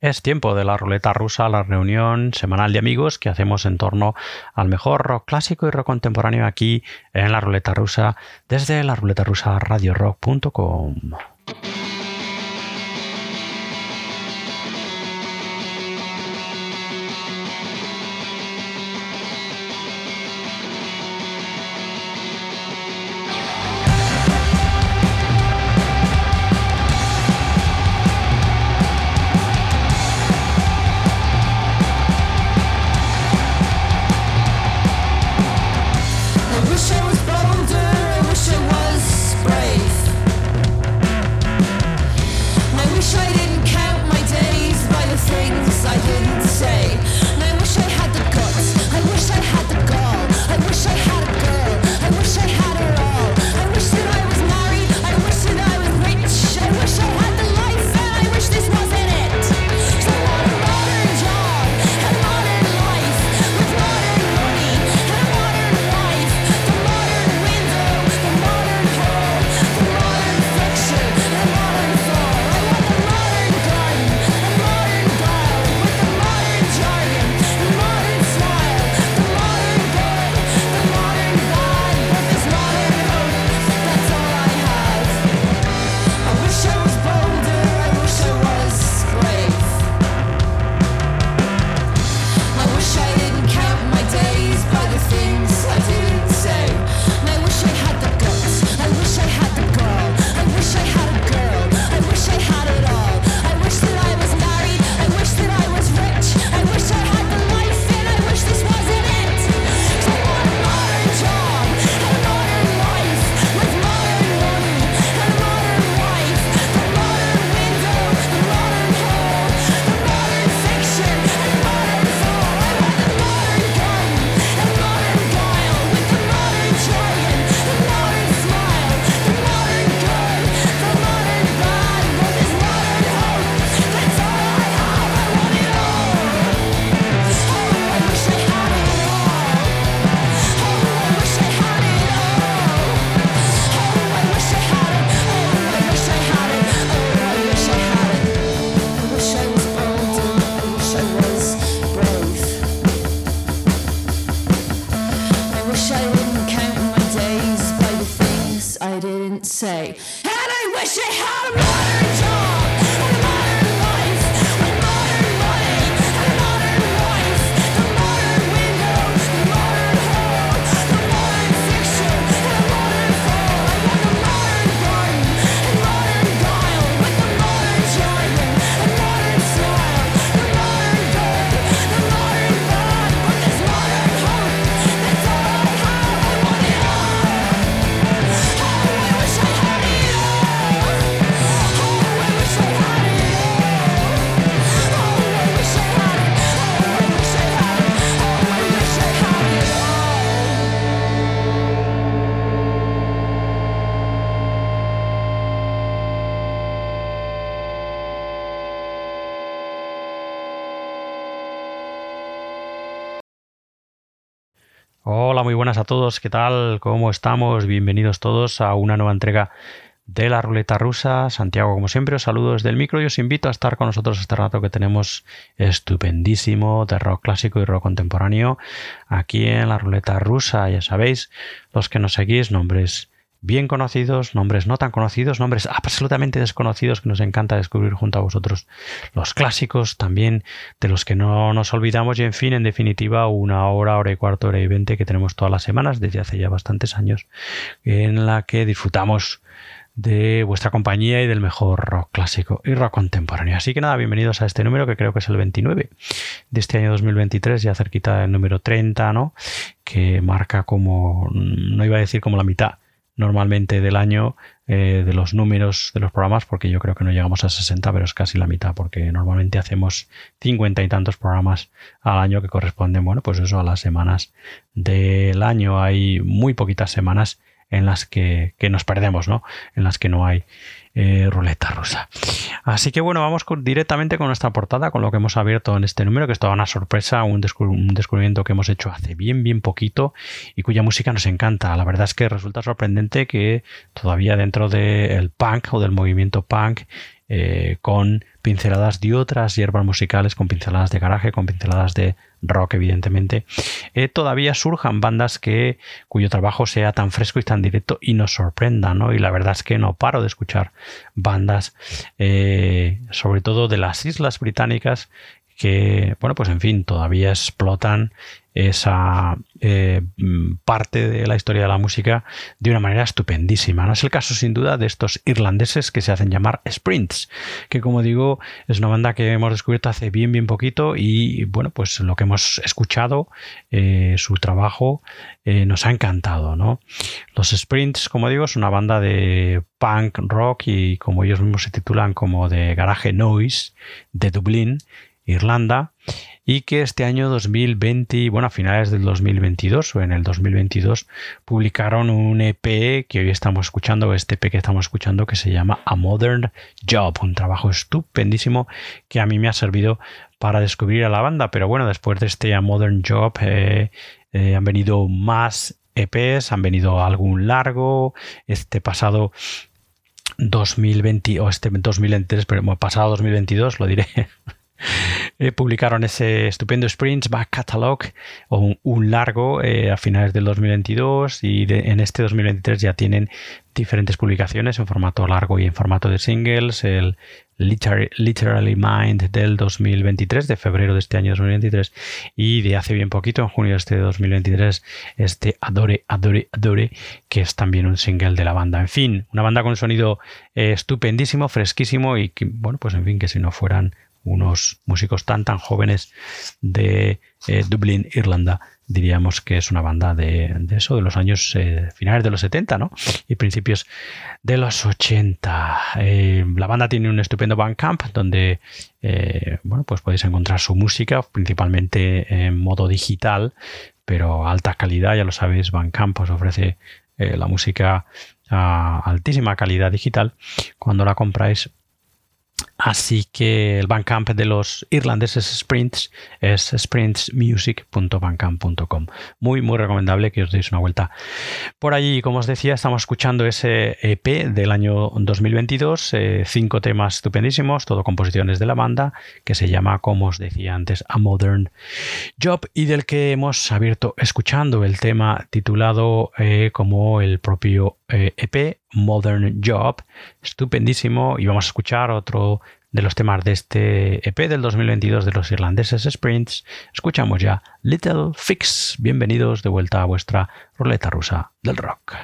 Es tiempo de la ruleta rusa, la reunión semanal de amigos que hacemos en torno al mejor rock clásico y rock contemporáneo aquí en la ruleta rusa desde la ruleta rusa radiorock.com. todos. ¿Qué tal? ¿Cómo estamos? Bienvenidos todos a una nueva entrega de la ruleta rusa. Santiago, como siempre, os saludo desde el micro y os invito a estar con nosotros este rato que tenemos estupendísimo de rock clásico y rock contemporáneo aquí en la ruleta rusa. Ya sabéis, los que nos seguís, nombres bien conocidos, nombres no tan conocidos, nombres absolutamente desconocidos que nos encanta descubrir junto a vosotros, los clásicos también de los que no nos olvidamos y en fin, en definitiva, una hora, hora y cuarto, hora y veinte que tenemos todas las semanas desde hace ya bastantes años en la que disfrutamos de vuestra compañía y del mejor rock clásico y rock contemporáneo. Así que nada, bienvenidos a este número que creo que es el 29 de este año 2023, ya cerquita del número 30, ¿no? Que marca como, no iba a decir como la mitad, normalmente del año eh, de los números de los programas, porque yo creo que no llegamos a 60, pero es casi la mitad, porque normalmente hacemos 50 y tantos programas al año que corresponden, bueno, pues eso a las semanas del año. Hay muy poquitas semanas en las que, que nos perdemos, ¿no? En las que no hay eh, ruleta rusa. Así que bueno, vamos directamente con nuestra portada, con lo que hemos abierto en este número, que es toda una sorpresa, un, descubrimiento que hemos hecho hace bien, bien poquito y cuya música nos encanta. La verdad es que resulta sorprendente que todavía dentro del punk o del movimiento punk, eh, con pinceladas de otras hierbas musicales, con pinceladas de garaje, con pinceladas de rock, evidentemente, eh, todavía surjan bandas que cuyo trabajo sea tan fresco y tan directo y nos sorprenda, ¿no? Y la verdad es que no paro de escuchar bandas, eh, sobre todo de las islas británicas, que, bueno, pues en fin, todavía explotan esa eh, parte de la historia de la música de una manera estupendísima. No es el caso sin duda de estos irlandeses que se hacen llamar Sprints, que como digo es una banda que hemos descubierto hace bien bien poquito y bueno pues lo que hemos escuchado, eh, su trabajo eh, nos ha encantado. ¿no? Los Sprints como digo es una banda de punk rock y como ellos mismos se titulan como de garaje noise de Dublín Irlanda y que este año 2020, bueno, a finales del 2022 o en el 2022 publicaron un EP que hoy estamos escuchando, este EP que estamos escuchando que se llama A Modern Job, un trabajo estupendísimo que a mí me ha servido para descubrir a la banda, pero bueno, después de este A Modern Job eh, eh, han venido más EPs, han venido algún largo, este pasado 2020 o este 2023, pero pasado 2022, lo diré Eh, publicaron ese estupendo Sprints Back Catalog, o un, largo eh, a finales del 2022 y en este 2023 ya tienen diferentes publicaciones en formato largo y en formato de singles. El Literally Mind del 2023, de febrero de este año 2023 y de hace bien poquito, en junio de este 2023, este Adore, Adore, Adore, que es también un single de la banda. En fin, una banda con un sonido eh, estupendísimo, fresquísimo y que, bueno, pues en fin, que si no fueran unos músicos tan tan jóvenes de eh, Dublín, Irlanda. Diríamos que es una banda de, eso, de los años eh, finales de los 70 ¿no? y principios de los 80. Eh, la banda tiene un estupendo Bandcamp donde bueno, pues podéis encontrar su música, principalmente en modo digital, pero alta calidad, ya lo sabéis, Bandcamp os ofrece la música a altísima calidad digital. Cuando la compráis Así que el Bandcamp de los irlandeses Sprints es sprintsmusic.bandcamp.com. Muy, muy recomendable que os deis una vuelta por allí. Como os decía, estamos escuchando ese EP del año 2022, eh, cinco temas estupendísimos, todo composiciones de la banda, que se llama, como os decía antes, A Modern Job y del que hemos abierto escuchando el tema titulado eh, como el propio eh, e Modern Job, estupendísimo y vamos a escuchar otro de los temas de este EP del 2022 de los irlandeses Sprints, escuchamos ya Little Fix. Bienvenidos de vuelta a vuestra ruleta rusa del rock.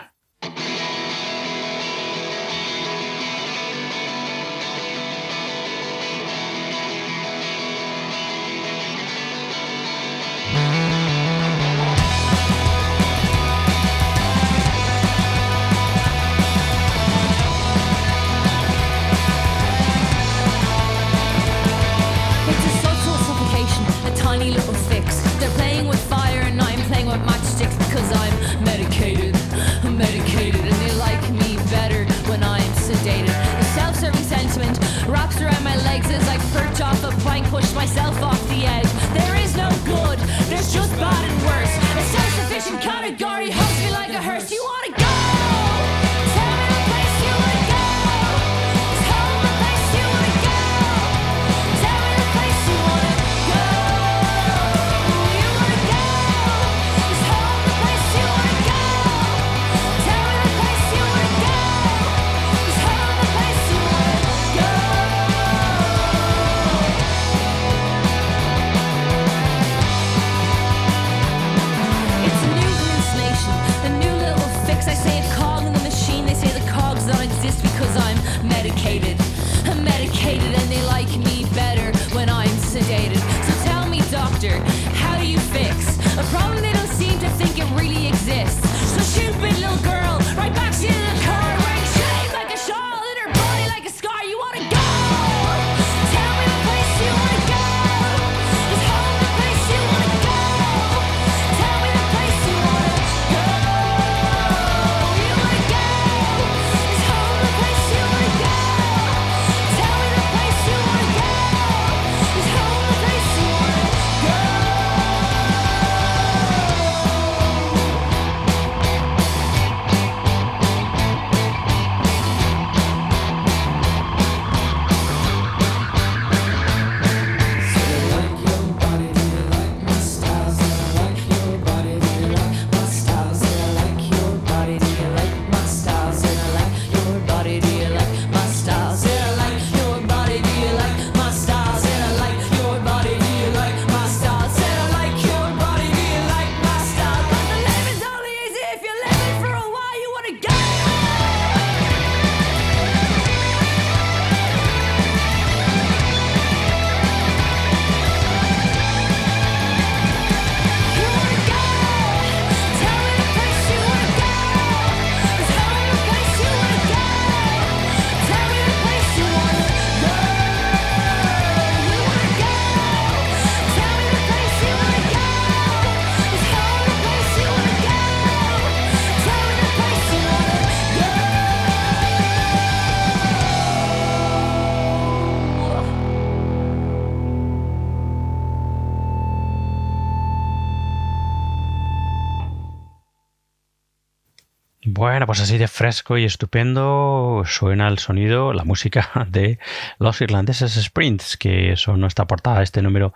Bueno, pues así de fresco y estupendo suena el sonido, la música de los irlandeses Sprints, que son nuestra portada, este número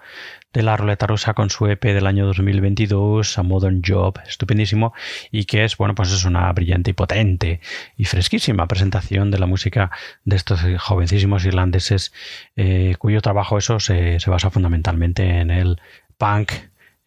de la ruleta rusa con su EP del año 2022, A Modern Job, estupendísimo, y que es, bueno, pues es una brillante y potente y fresquísima presentación de la música de estos jovencísimos irlandeses, eh, cuyo trabajo eso se, se basa fundamentalmente en el punk,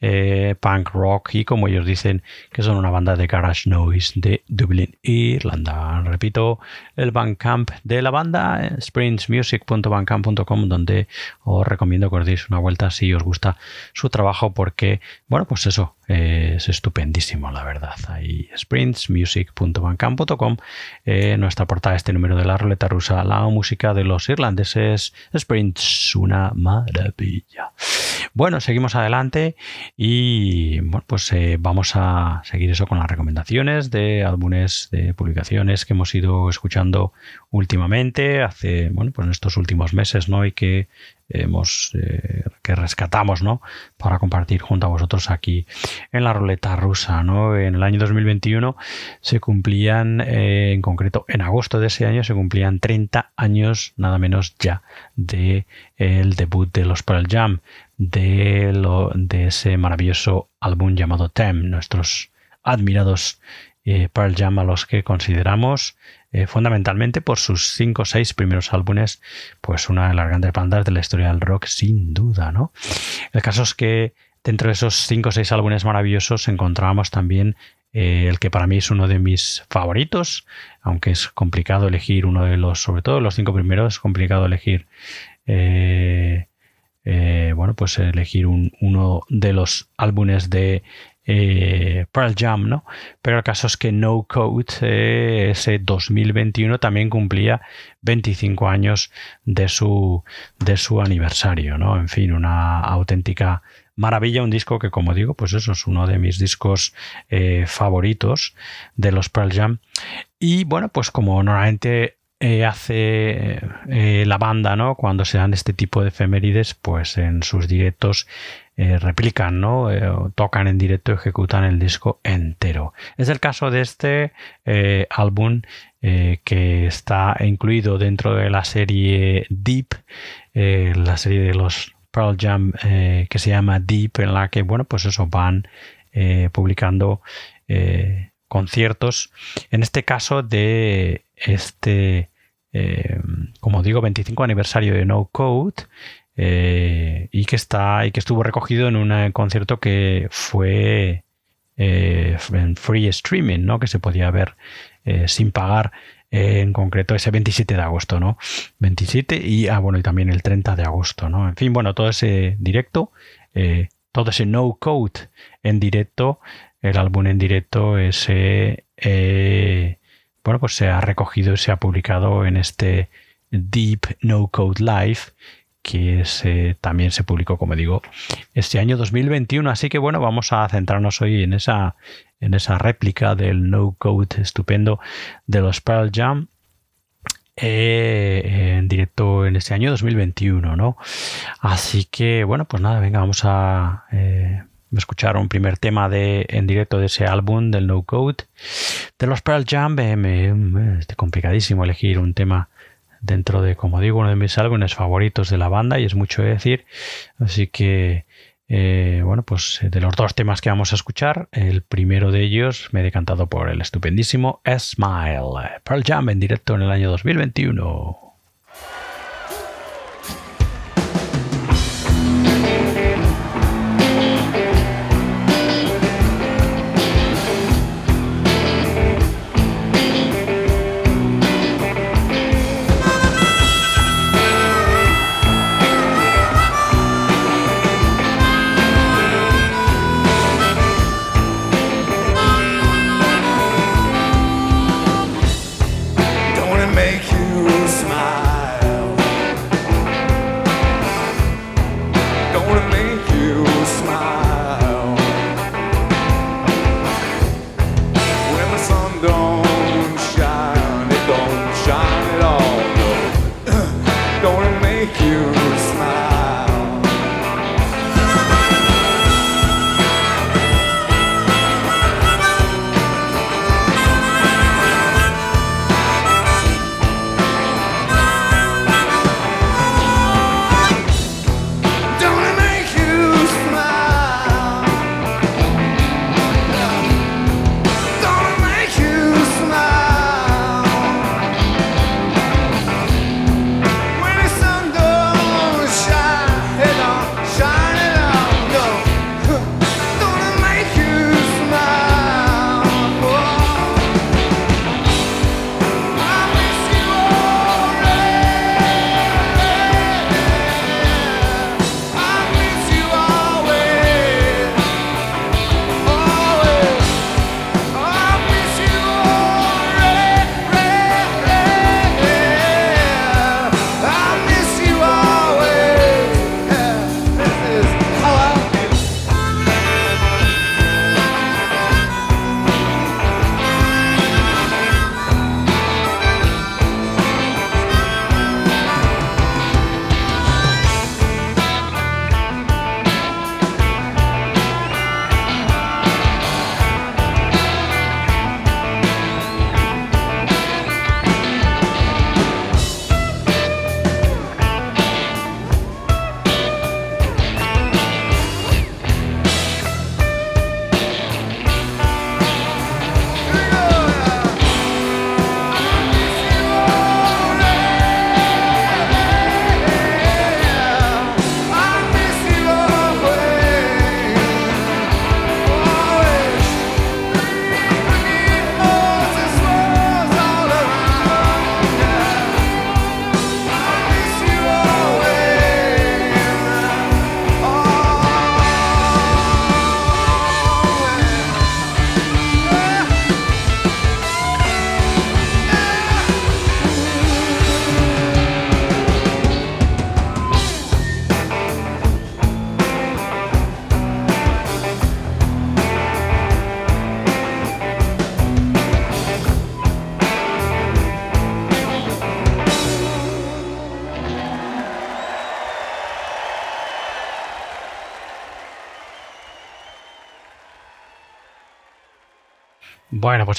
eh, punk rock y como ellos dicen que son una banda de garage noise de Dublín, Irlanda. Repito, el Bandcamp de la banda, eh, sprintsmusic.bandcamp.com, donde os recomiendo que os deis una vuelta si os gusta su trabajo porque, bueno, pues eso, es estupendísimo, la verdad. Ahí sprintsmusic.bandcamp.com, eh, nuestra portada, este número de la ruleta rusa, la música de los irlandeses, Sprints, una maravilla. Bueno, seguimos adelante y bueno, pues eh, vamos a seguir eso con las recomendaciones de álbumes, de publicaciones que hemos ido escuchando últimamente, hace, bueno, pues en estos últimos meses, ¿no? Y que hemos, eh, que rescatamos, ¿no? Para compartir junto a vosotros aquí en la ruleta rusa, ¿no? En el año 2021 se cumplían, eh, en concreto en agosto de ese año, se cumplían 30 años, nada menos ya, de el debut de los Pearl Jam, de, lo, de ese maravilloso álbum llamado Tem, nuestros admirados eh, Pearl Jam a los que consideramos eh, fundamentalmente por sus cinco o seis primeros álbumes, pues una de las grandes bandas de la historia del rock, sin duda, ¿no? El caso es que dentro de esos cinco o seis álbumes maravillosos encontrábamos también eh, el que para mí es uno de mis favoritos, aunque es complicado elegir uno de los, sobre todo los cinco primeros, es complicado elegir eh, bueno, pues elegir uno de los álbumes de eh, Pearl Jam, ¿no? Pero el caso es que No Code, eh, ese 2021, también cumplía 25 años de su, de su aniversario, ¿no? En fin, una auténtica maravilla, un disco que, como digo, pues eso es uno de mis discos favoritos de los Pearl Jam. Y bueno, pues como normalmente eh, hace eh, la banda, ¿no? Cuando se dan este tipo de efemérides, pues en sus directos eh, replican, ¿no? tocan en directo, ejecutan el disco entero. Es el caso de este álbum que está incluido dentro de la serie Deep, la serie de los Pearl Jam que se llama Deep, en la que, bueno, pues eso van publicando conciertos, en este caso de este eh, como digo, 25 aniversario de No Code. Eh, y que está y que estuvo recogido en un concierto que fue eh, en free streaming, ¿no? Que se podía ver sin pagar en concreto ese 27 de agosto, ¿no? 27 y ah, bueno, y también el 30 de agosto, ¿no? En fin, bueno, todo ese directo, todo ese no code en directo, el álbum en directo, ese bueno, pues se ha recogido y se ha publicado en este Deep No Code Live que también se publicó, como digo, este año 2021. Así que bueno, vamos a centrarnos hoy en esa, en esa réplica del No Code estupendo de los Pearl Jam. Eh, en directo en este año 2021, ¿no? Así que bueno, pues nada, venga, vamos a eh, escuchar un primer tema de, en directo de ese álbum del No Code. De los Pearl Jam, es complicadísimo elegir un tema dentro de, como digo, uno de mis álbumes favoritos de la banda y es mucho decir. Así que, eh, bueno, pues de los dos temas que vamos a escuchar, el primero de ellos me he decantado por el estupendísimo Smile. Pearl Jam en directo en el año 2021.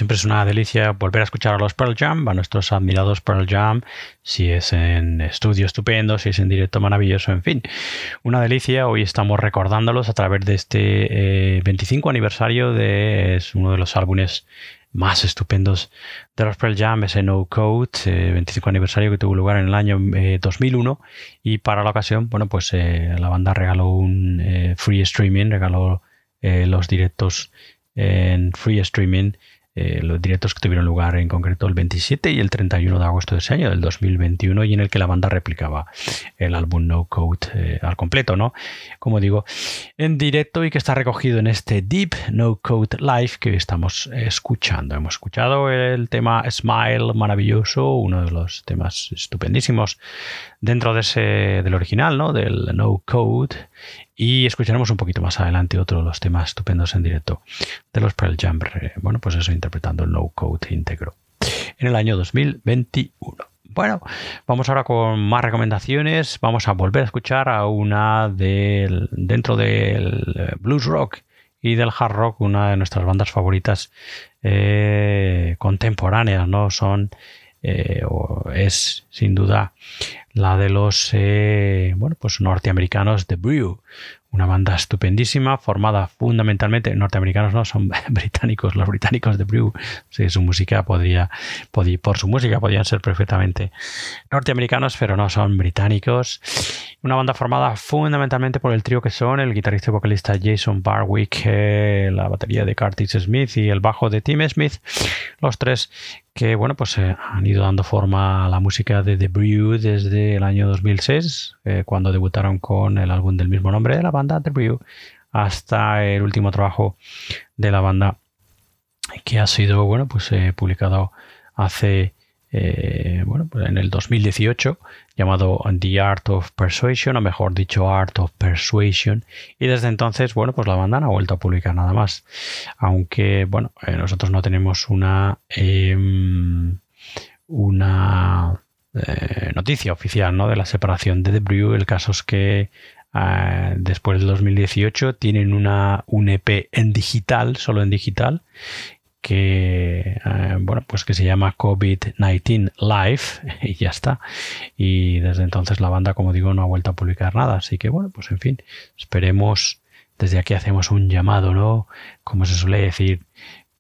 Siempre es una delicia volver a escuchar a los Pearl Jam, a nuestros admirados Pearl Jam, si es en estudio estupendo, si es en directo maravilloso, en fin. Una delicia, hoy estamos recordándolos a través de este 25 eh, aniversario de es uno de los álbumes más estupendos de los Pearl Jam, ese No Code, 25 eh, aniversario que tuvo lugar en el año 2001 eh, y para la ocasión, bueno, pues la banda regaló un free streaming, regaló los directos en free streaming eh, los directos que tuvieron lugar en concreto el 27 y el 31 de agosto de ese año, del 2021, y en el que la banda replicaba el álbum No Code eh, al completo, ¿no? Como digo, en directo y que está recogido en este Deep No Code Live que estamos escuchando. Hemos escuchado el tema Smile maravilloso, uno de los temas estupendísimos dentro de ese del original, ¿no? Del No Code y escucharemos un poquito más adelante otro de los temas estupendos en directo de los Pearl Jam, bueno, pues eso interpretando el No Code íntegro en el año 2021. Bueno, vamos ahora con más recomendaciones. Vamos a volver a escuchar a una del dentro del blues rock y del hard rock, una de nuestras bandas favoritas eh, contemporáneas, ¿no? Son eh, es sin duda la de los eh, bueno, pues norteamericanos The Brew, una banda estupendísima formada fundamentalmente, norteamericanos no, son británicos, los británicos de Brew, sí, su música podría, podría, por su música podrían ser perfectamente norteamericanos, pero no son británicos. Una banda formada fundamentalmente por el trío que son el guitarrista y vocalista Jason Barwick, eh, la batería de Curtis Smith y el bajo de Tim Smith, los tres que bueno pues eh, han ido dando forma a la música de The Brew desde el año 2006 eh, cuando debutaron con el álbum del mismo nombre de la banda The Brew hasta el último trabajo de la banda que ha sido bueno pues publicado hace bueno pues en el 2018 llamado The Art of Persuasion, o mejor dicho, Art of Persuasion. Y desde entonces, bueno, pues la banda no ha vuelto a publicar nada más. Aunque, bueno, eh, nosotros no tenemos una, em, una eh, noticia oficial ¿no? de la separación de The Brew. El caso es que eh, después del 2018 tienen una, un EP en digital, solo en digital, que eh, bueno pues que se llama COVID-19 Live y ya está. Y desde entonces la banda como digo no ha vuelto a publicar nada. Así que bueno pues en fin esperemos desde aquí hacemos un llamado no como se suele decir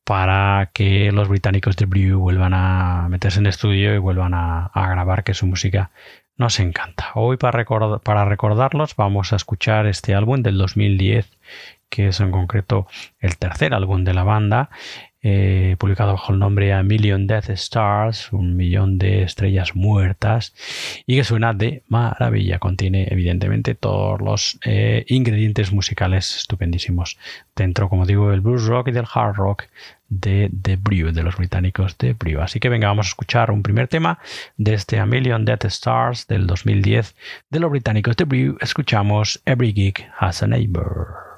para que los británicos de Brew vuelvan a meterse en estudio y vuelvan a, grabar que su música nos encanta. Hoy para, para recordarlos vamos a escuchar este álbum del 2010 que es en concreto el tercer álbum de la banda eh, publicado bajo el nombre A Million Death Stars, un millón de estrellas muertas, y que suena de maravilla. Contiene evidentemente todos los eh, ingredientes musicales estupendísimos dentro, como digo, del blues rock y del hard rock de The Brew, de los británicos de Brew. Así que venga, vamos a escuchar un primer tema de este A Million Death Stars del 2010 de los británicos de Brew. Escuchamos Every Geek Has a Neighbor.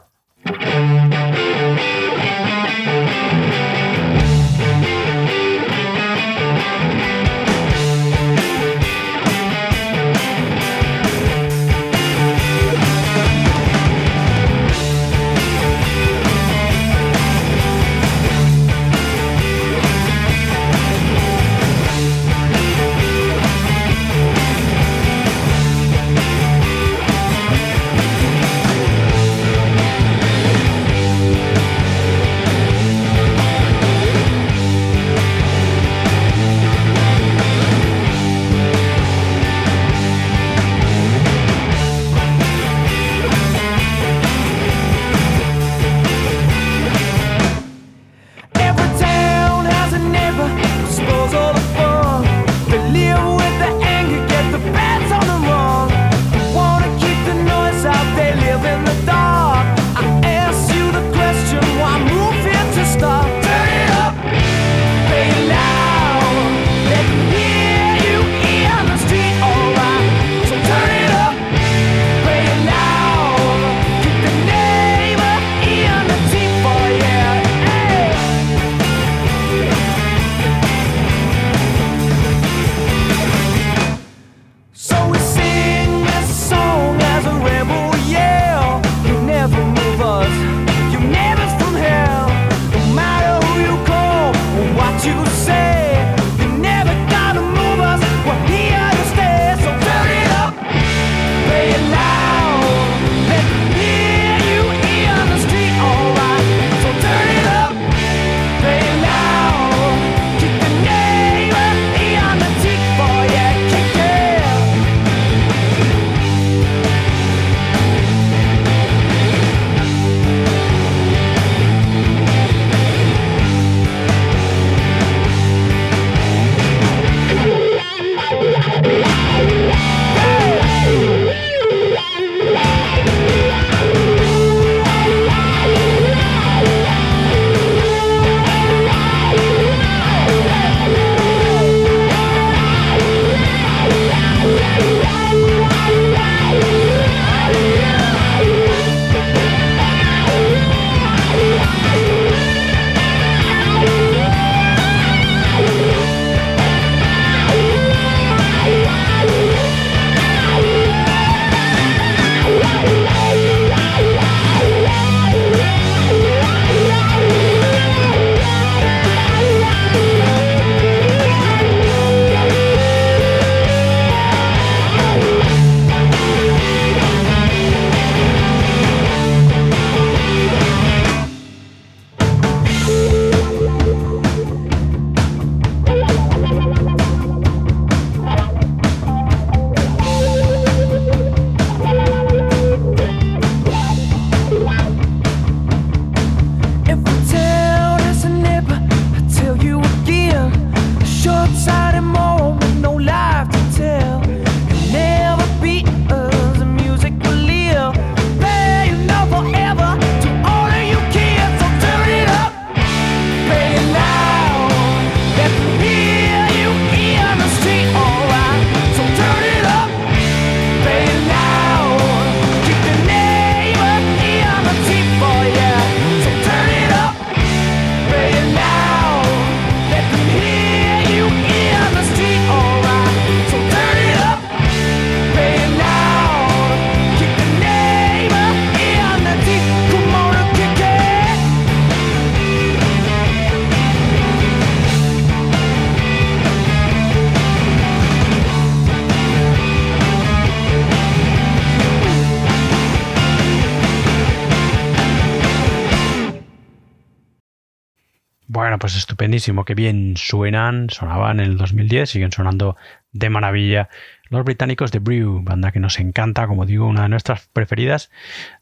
Que bien suenan, sonaban en el 2010, siguen sonando de maravilla los británicos de Brew, banda que nos encanta, como digo, una de nuestras preferidas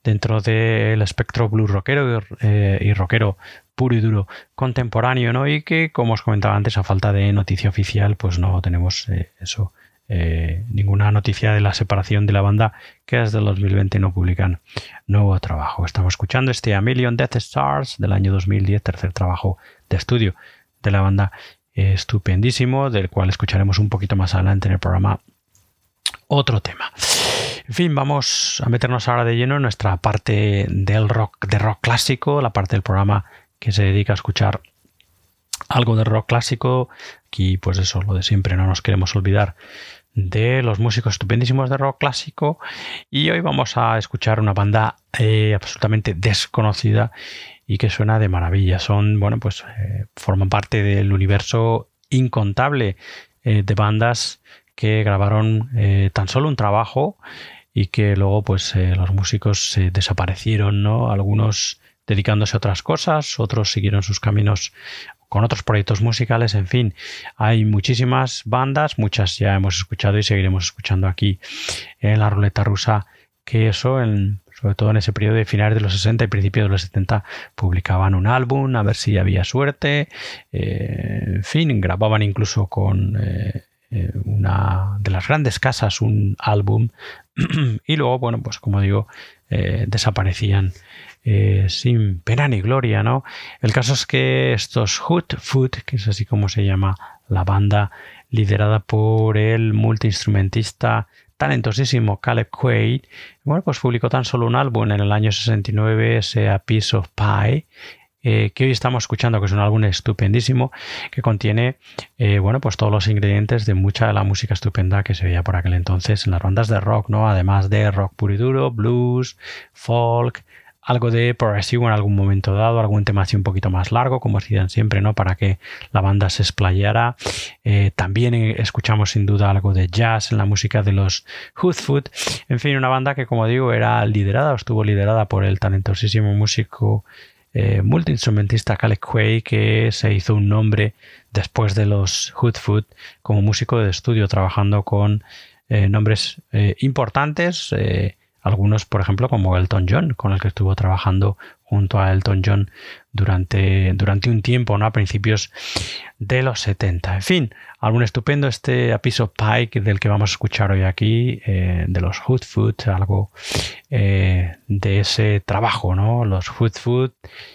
dentro del espectro blues rockero eh, y rockero puro y duro contemporáneo, ¿no? Y que, como os comentaba antes, a falta de noticia oficial, pues no tenemos eh, eso, eh, ninguna noticia de la separación de la banda que desde el 2020 no publican nuevo trabajo. Estamos escuchando este A Million Death Stars del año 2010, tercer trabajo de estudio de la banda estupendísimo, del cual escucharemos un poquito más adelante en el programa otro tema. En fin, vamos a meternos ahora de lleno en nuestra parte del rock, de rock clásico, la parte del programa que se dedica a escuchar algo de rock clásico. Aquí, pues eso, lo de siempre, no nos queremos olvidar de los músicos estupendísimos de rock clásico. Y hoy vamos a escuchar una banda eh, absolutamente desconocida y que suena de maravilla. Son, bueno, pues eh, forman parte del universo incontable eh, de bandas que grabaron eh, tan solo un trabajo y que luego pues los músicos desaparecieron, ¿no? Algunos dedicándose a otras cosas, otros siguieron sus caminos con otros proyectos musicales, en fin, hay muchísimas bandas, muchas ya hemos escuchado y seguiremos escuchando aquí en la ruleta rusa, que eso, en, sobre todo en ese periodo de finales de los 60 y principios de los 70, publicaban un álbum, a ver si había suerte, eh, en fin, grababan incluso con eh, una de las grandes casas un álbum y luego, bueno, pues como digo, eh, desaparecían eh, sin pena ni gloria, ¿no? El caso es que estos Hood Food, que es así como se llama la banda, liderada por el multiinstrumentista talentosísimo Caleb Quaid, bueno, pues publicó tan solo un álbum en el año 69, ese Piece of Pie, eh, que hoy estamos escuchando, que es un álbum estupendísimo, que contiene, eh, bueno, pues todos los ingredientes de mucha de la música estupenda que se veía por aquel entonces en las bandas de rock, ¿no? Además de rock puro y duro, blues, folk, algo de progresivo en algún momento dado, algún tema así un poquito más largo, como hacían siempre, ¿no? Para que la banda se explayara. Eh, también escuchamos sin duda algo de jazz en la música de los Hoodfoot. En fin, una banda que, como digo, era liderada o estuvo liderada por el talentosísimo músico eh, multiinstrumentista Caleb Quay que se hizo un nombre después de los Hoodfoot como músico de estudio trabajando con eh, nombres eh, importantes algunos, por ejemplo, como Elton John, con el que estuvo trabajando junto a Elton John durante, durante un tiempo, ¿no? A principios de los 70. En fin, algún estupendo este apiso Pike del que vamos a escuchar hoy aquí, eh, de los Hood Food, algo eh, de ese trabajo, ¿no? Los Hood Food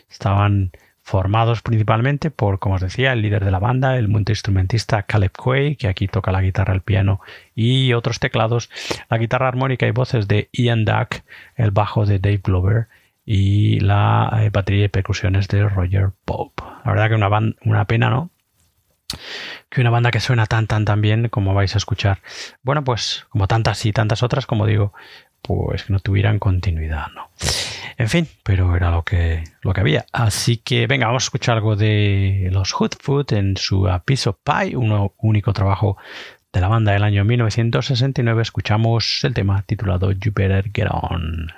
estaban formados principalmente por, como os decía, el líder de la banda, el multiinstrumentista Caleb Quay, que aquí toca la guitarra, el piano y otros teclados, la guitarra armónica y voces de Ian Duck, el bajo de Dave Glover y la eh, batería y percusiones de Roger Pope. La verdad que una, una pena, ¿no? que una banda que suena tan tan tan bien como vais a escuchar. Bueno, pues como tantas y tantas otras, como digo, pues que no tuvieran continuidad, ¿no? En fin, pero era lo que, lo que había. Así que venga, vamos a escuchar algo de los Hoodfoot en su A Piece of Pie, un único trabajo de la banda del año 1969. Escuchamos el tema titulado You Better Get On.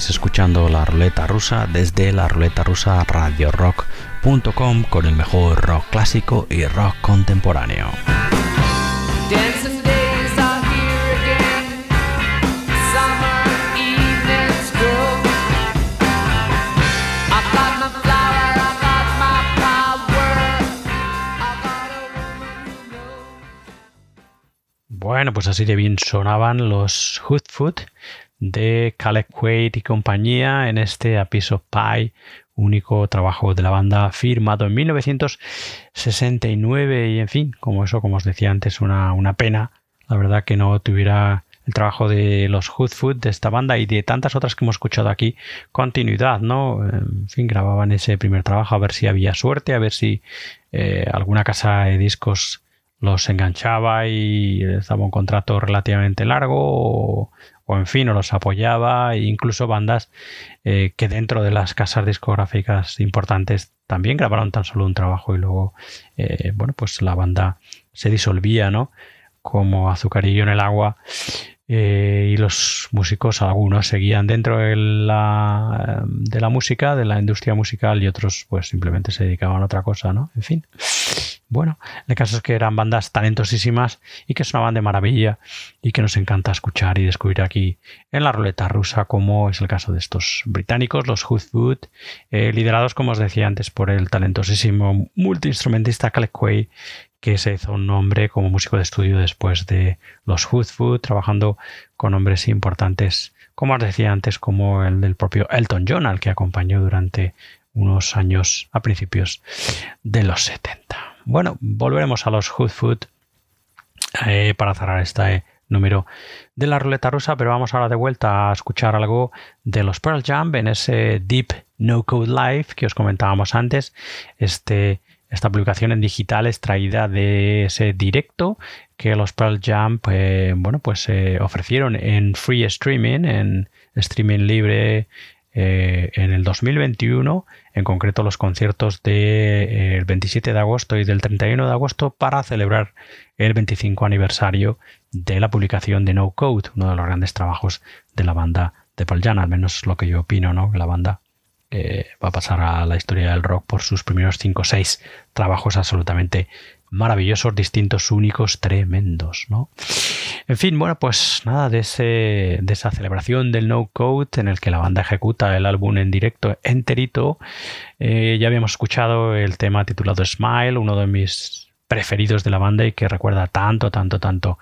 Estáis escuchando la ruleta rusa desde la ruleta rusa radiorock.com con el mejor rock clásico y rock contemporáneo. Bueno, pues así de bien sonaban los Hoodfoot de Caleb Quaid y compañía en este A Piece of Pie, único trabajo de la banda firmado en 1969 y en fin, como eso, como os decía antes, una, una pena, la verdad que no tuviera el trabajo de los Hoodfoot de esta banda y de tantas otras que hemos escuchado aquí, continuidad, ¿no? En fin, grababan ese primer trabajo a ver si había suerte, a ver si eh, alguna casa de discos los enganchaba y estaba un contrato relativamente largo o, en fin, o los apoyaba, e incluso bandas eh, que dentro de las casas discográficas importantes también grabaron tan solo un trabajo y luego, eh, bueno, pues la banda se disolvía, ¿no? Como azucarillo en el agua eh, y los músicos, algunos seguían dentro de la, de la música, de la industria musical y otros pues simplemente se dedicaban a otra cosa, ¿no? En fin. Bueno, el caso es que eran bandas talentosísimas y que sonaban de maravilla y que nos encanta escuchar y descubrir aquí en la ruleta rusa, como es el caso de estos británicos, los Hoodfoot, eh, liderados, como os decía antes, por el talentosísimo multiinstrumentista Caleb Quay, que se hizo un nombre como músico de estudio después de los Hoodfoot, trabajando con hombres importantes, como os decía antes, como el del propio Elton John, al que acompañó durante unos años a principios de los 70. Bueno, volveremos a los Hood Food eh, para cerrar este número de la ruleta rusa, pero vamos ahora de vuelta a escuchar algo de los Pearl Jam en ese Deep No Code Live que os comentábamos antes. Este, esta publicación en digital extraída de ese directo que los Pearl Jam pues, bueno, pues, eh, ofrecieron en free streaming, en streaming libre eh, en el 2021, en concreto los conciertos del 27 de agosto y del 31 de agosto para celebrar el 25 aniversario de la publicación de No Code, uno de los grandes trabajos de la banda de Paul Jan, al menos lo que yo opino, ¿no? La banda eh, va a pasar a la historia del rock por sus primeros 5 o 6 trabajos absolutamente maravillosos, distintos, únicos, tremendos, ¿no? En fin, bueno, pues nada, de, ese, de esa celebración del No Code en el que la banda ejecuta el álbum en directo enterito, eh, ya habíamos escuchado el tema titulado Smile, uno de mis preferidos de la banda y que recuerda tanto, tanto, tanto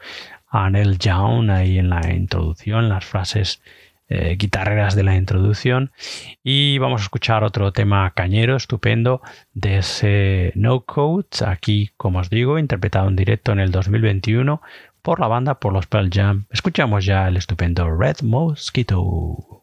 a Neil Young ahí en la introducción, las frases eh, guitarreras de la introducción. Y vamos a escuchar otro tema cañero, estupendo, de ese No Code, aquí, como os digo, interpretado en directo en el 2021 por la banda, por los Pearl Jam. Escuchamos ya el estupendo Red Mosquito.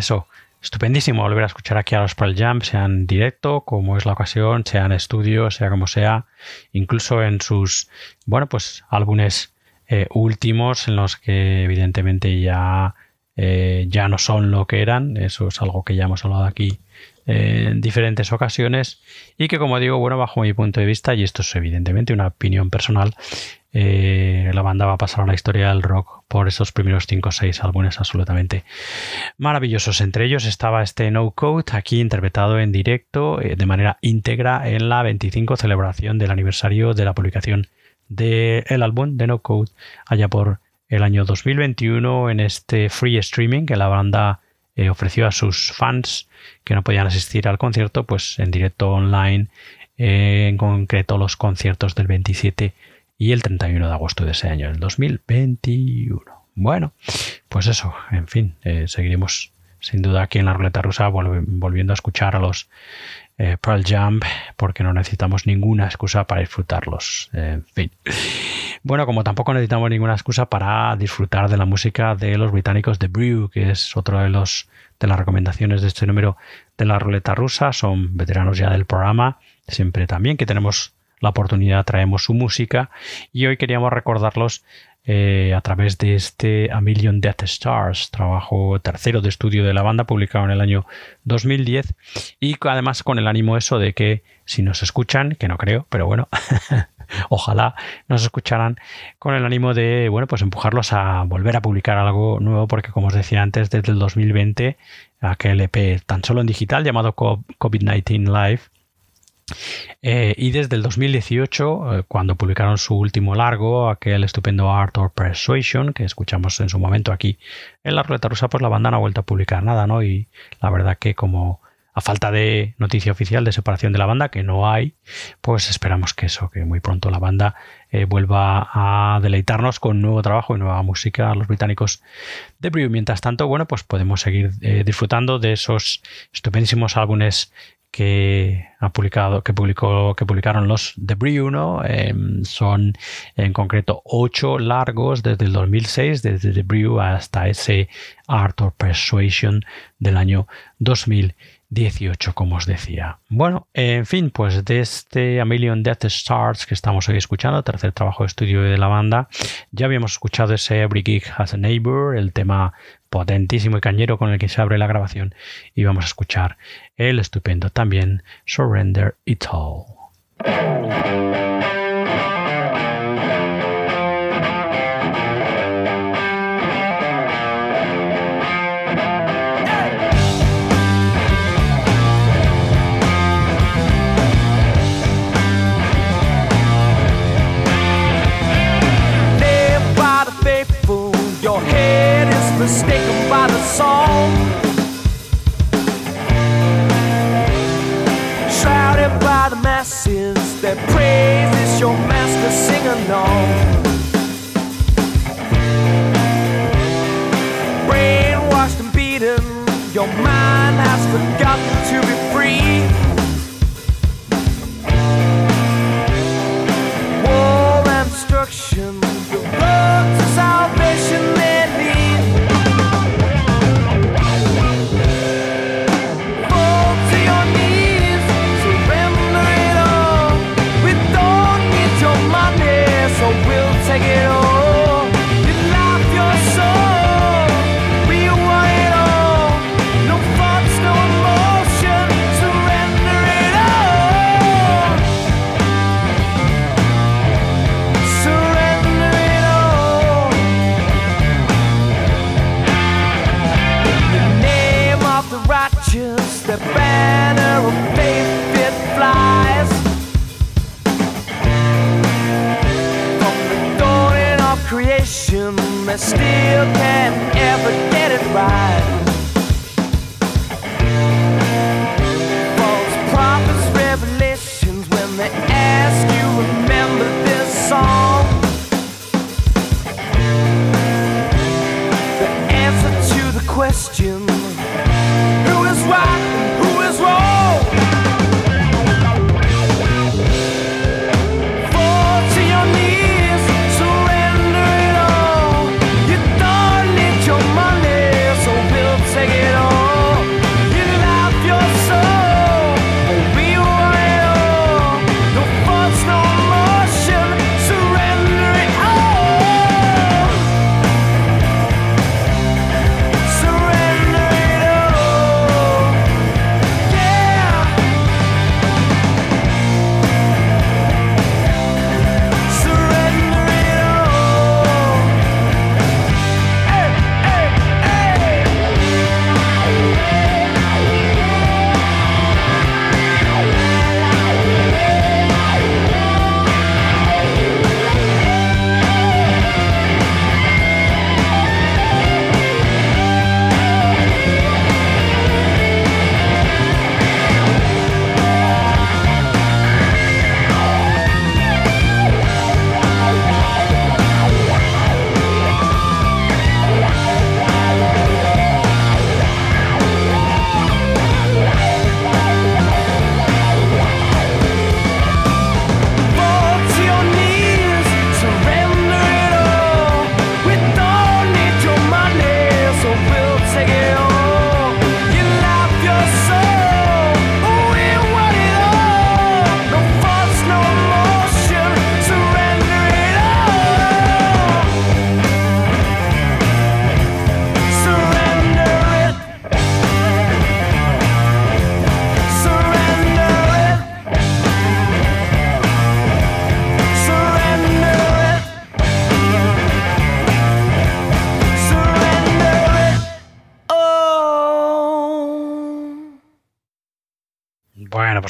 Eso. Estupendísimo volver a escuchar aquí a los Pearl Jam, sea en directo, como es la ocasión, sea en estudio, sea como sea, incluso en sus, bueno, pues álbumes eh, últimos en los que evidentemente ya, eh, ya no son lo que eran, eso es algo que ya hemos hablado aquí eh, en diferentes ocasiones y que como digo, bueno, bajo mi punto de vista, y esto es evidentemente una opinión personal, eh, la banda va a pasar a la historia del rock por esos primeros 5 o 6 álbumes absolutamente maravillosos. Entre ellos estaba este No Code, aquí interpretado en directo eh, de manera íntegra en la 25 celebración del aniversario de la publicación del álbum de No Code allá por el año 2021 en este free streaming que la banda eh, ofreció a sus fans que no podían asistir al concierto, pues en directo online, en concreto los conciertos del 27 y el 31 de agosto de ese año, el 2021. Bueno, pues eso, en fin, eh, seguiremos sin duda aquí en la ruleta rusa volviendo a escuchar a los eh, Pearl Jam porque no necesitamos ninguna excusa para disfrutarlos. En fin. Bueno, como tampoco necesitamos ninguna excusa para disfrutar de la música de los británicos de Brew, que es otro de los de las recomendaciones de este número de la ruleta rusa. Son veteranos ya del programa, siempre también que tenemos la oportunidad traemos su música y hoy queríamos recordarlos eh, a través de este A Million Death Stars, trabajo tercero de estudio de la banda publicado en el año 2010 y además con el ánimo eso de que si nos escuchan, que no creo, pero bueno, ojalá nos escucharan con el ánimo de, bueno, pues empujarlos a volver a publicar algo nuevo porque como os decía antes, desde el 2020 aquel EP tan solo en digital llamado COVID-19 Live eh, y desde el 2018, eh, cuando publicaron su último largo, aquel estupendo Art of Persuasion, que escuchamos en su momento aquí en la ruleta rusa, pues la banda no ha vuelto a publicar nada, ¿no? Y la verdad que como a falta de noticia oficial de separación de la banda, que no hay, pues esperamos que eso, que muy pronto la banda eh, vuelva a deleitarnos con nuevo trabajo y nueva música a los británicos de Brew. Mientras tanto, bueno, pues podemos seguir disfrutando de esos estupendísimos álbumes que ha publicado, que publicó, que publicaron los The Brew, em, son en concreto ocho largos desde el 2006, desde The hasta ese Art of Persuasion del año 2000 18, como os decía. Bueno, en fin, pues de este A Million Death Stars que estamos hoy escuchando, tercer trabajo de estudio de la banda, ya habíamos escuchado ese Every Geek Has a Neighbor, el tema potentísimo y cañero con el que se abre la grabación, y vamos a escuchar el estupendo también Surrender It All. That praises your master sing along. Brainwashed and beaten, your mind has forgotten to be free. I still can't ever get it right.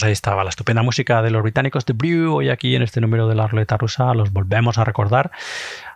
Pues ahí estaba la estupenda música de los británicos de Brew. Hoy aquí en este número de la ruleta rusa los volvemos a recordar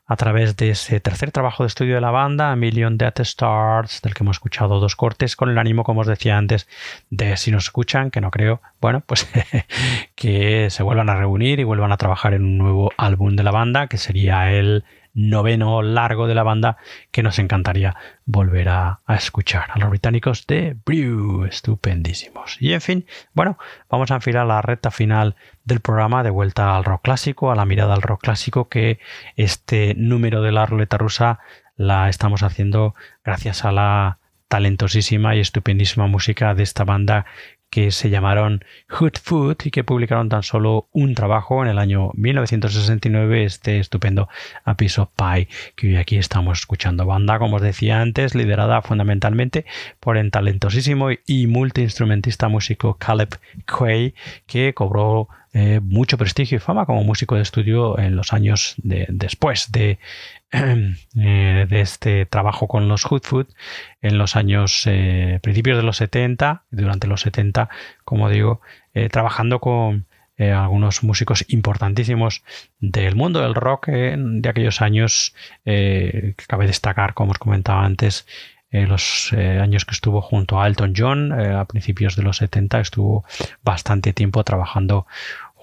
a través de ese tercer trabajo de estudio de la banda, A Million Death Stars, del que hemos escuchado dos cortes, con el ánimo, como os decía antes, de si nos escuchan, que no creo, bueno, pues que se vuelvan a reunir y vuelvan a trabajar en un nuevo álbum de la banda, que sería el noveno largo de la banda que nos encantaría volver a, escuchar. A los británicos de Brew, estupendísimos. Y en fin, bueno, vamos a enfilar la recta final del programa de vuelta al rock clásico, a la mirada al rock clásico que este número de la ruleta rusa la estamos haciendo gracias a la talentosísima y estupendísima música de esta banda que se llamaron Hood Food y que publicaron tan solo un trabajo en el año 1969, este estupendo A of Pie, que hoy aquí estamos escuchando. Banda, como os decía antes, liderada fundamentalmente por el talentosísimo y multiinstrumentista músico Caleb Quay, que cobró eh, mucho prestigio y fama como músico de estudio en los años después de, eh, de, este trabajo con los Hoodfoot en los años eh, principios de los 70, durante los 70, como digo, trabajando con algunos músicos importantísimos del mundo del rock de aquellos años que cabe destacar, como os comentaba antes, los años que estuvo junto a Elton John a principios de los 70 estuvo bastante tiempo trabajando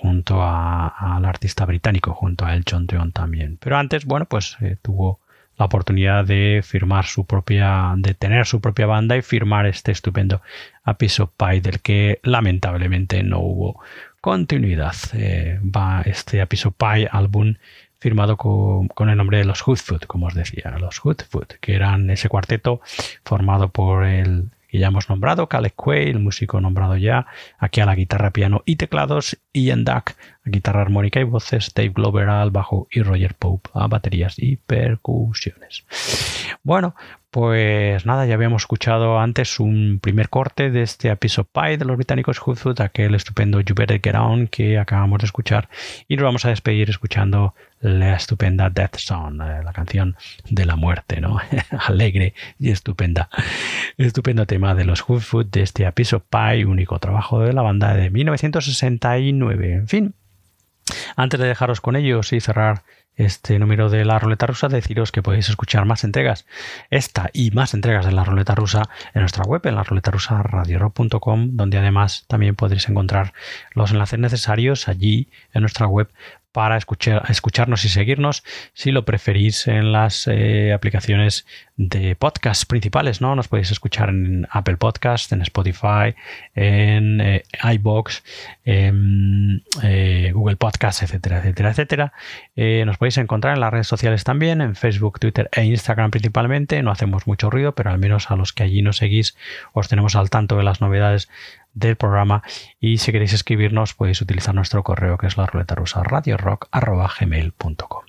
junto al artista británico, junto a Elton John también. Pero antes, bueno, pues eh, tuvo la oportunidad de firmar su propia, de tener su propia banda y firmar este estupendo A Pie del que lamentablemente no hubo continuidad. Eh, va este A Pie álbum firmado con, el nombre de los Hoodfoot, como os decía, los Hoodfoot, que eran ese cuarteto formado por el que ya hemos nombrado, Caleb Quay, el músico nombrado ya, aquí a la guitarra, piano y teclados, Ian Duck a guitarra armónica y voces, Dave Glover al bajo y Roger Pope a baterías y percusiones. Bueno, pues nada, ya habíamos escuchado antes un primer corte de este episodio Pie de los británicos Hoodfoot, aquel estupendo You Better que acabamos de escuchar, y nos vamos a despedir escuchando la estupenda Death Song, eh, la canción de la muerte, ¿no? Alegre y estupenda. Estupendo tema de los Hoodfoot de este episodio Pie, único trabajo de la banda de 1969. En fin, antes de dejaros con ellos y cerrar este número de la ruleta rusa, deciros que podéis escuchar más entregas, esta y más entregas de la ruleta rusa en nuestra web, en la ruleta rusa donde además también podréis encontrar los enlaces necesarios allí en nuestra web para escuchar, escucharnos y seguirnos si lo preferís en las eh, aplicaciones de podcast principales, ¿no? Nos podéis escuchar en Apple Podcast, en Spotify, en eh, iBox, en eh, Google Podcast, etcétera, etcétera, etcétera. nos podéis encontrar en las redes sociales también, en Facebook, Twitter e Instagram principalmente. No hacemos mucho ruido, pero al menos a los que allí nos seguís os tenemos al tanto de las novedades del programa. Y si queréis escribirnos podéis utilizar nuestro correo que es la ruleta rusa radiorock.gmail.com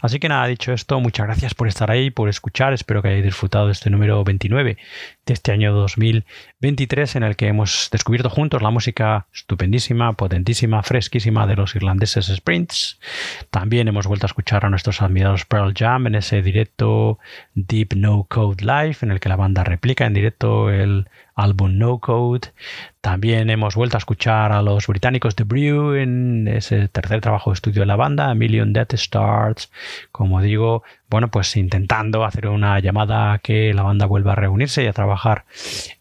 Así que nada, dicho esto, muchas gracias por estar ahí, por escuchar, espero que hayáis disfrutado de este número 29 de este año 2023 en el que hemos descubierto juntos la música estupendísima, potentísima, fresquísima de los irlandeses Sprints. También hemos vuelto a escuchar a nuestros admirados Pearl Jam en ese directo Deep No Code Live en el que la banda replica en directo el álbum No Code. También hemos vuelto a escuchar a los británicos de Brew en ese tercer trabajo de estudio de la banda, A Million Death Starts. Como digo, bueno, pues intentando hacer una llamada a que la banda vuelva a reunirse y a trabajar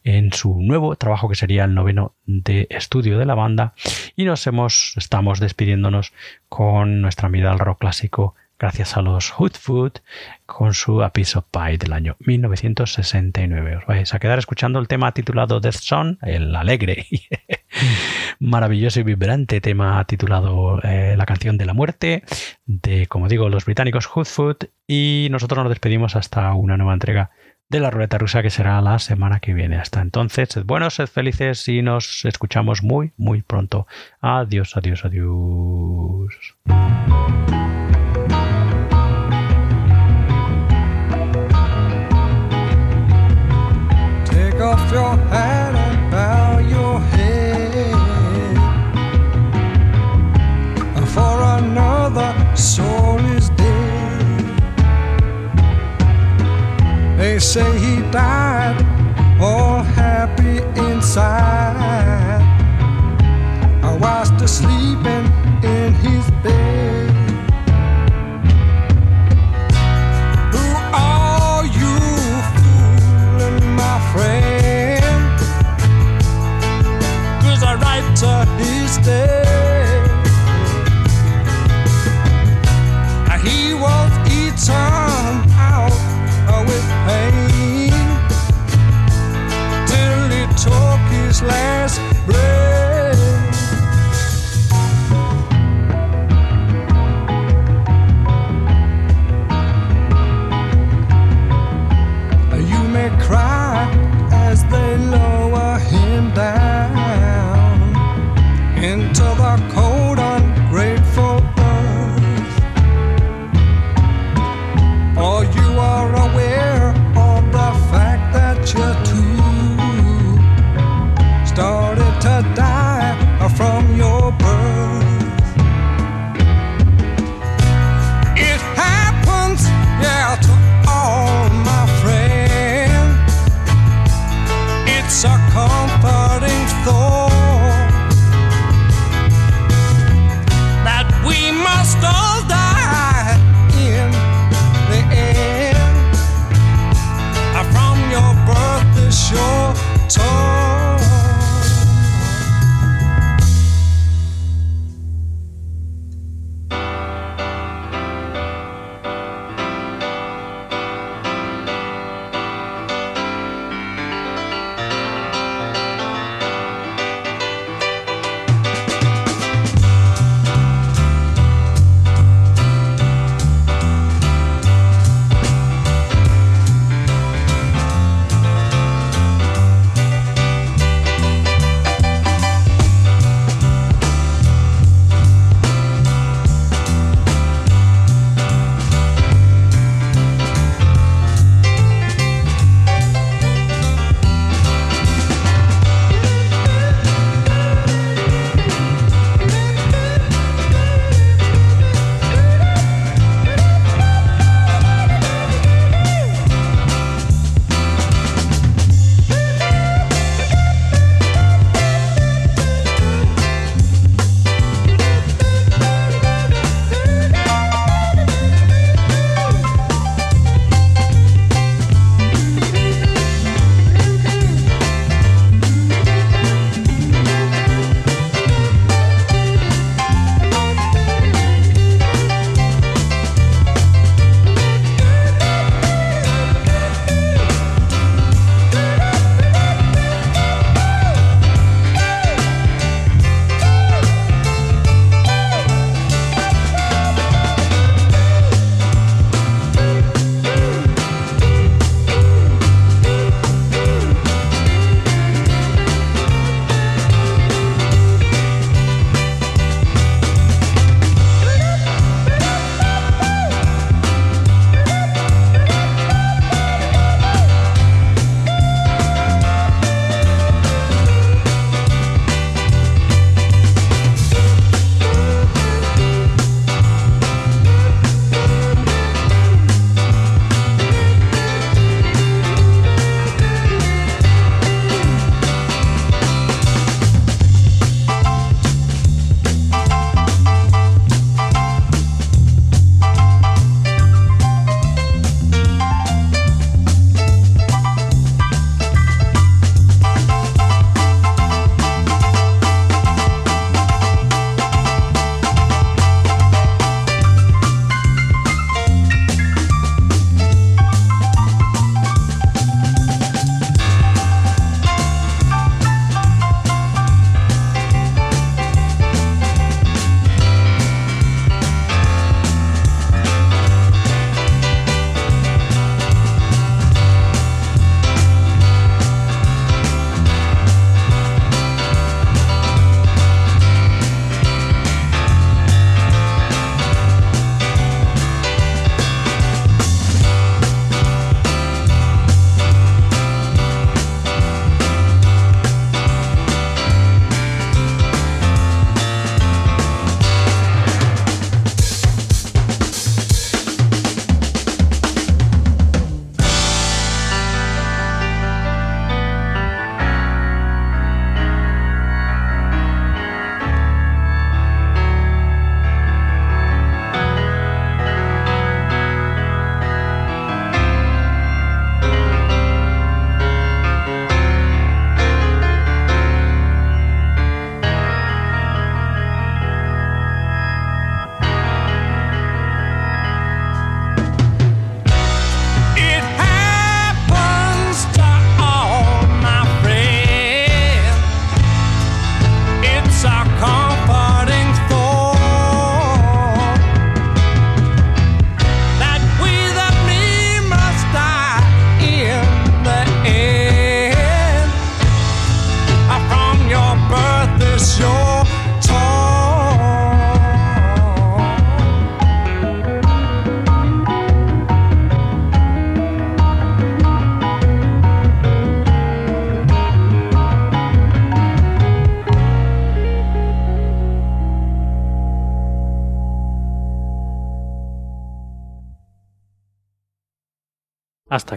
en su nuevo trabajo que sería el noveno de estudio de la banda. Y nos hemos, estamos despidiéndonos con nuestra mirada al rock clásico gracias a los Hoodfoot con su A Piece of Pie del año 1969. Os vais a quedar escuchando el tema titulado Death Song, el alegre, maravilloso y vibrante tema titulado eh, La canción de la muerte, de, como digo, los británicos Hoodfoot. Y nosotros nos despedimos hasta una nueva entrega de la ruleta rusa que será la semana que viene. Hasta entonces, sed buenos, sed felices y nos escuchamos muy, muy pronto. Adiós, adiós, adiós. off your hat and bow your head. For another. They say he died all happy inside. I sleeping in his bed.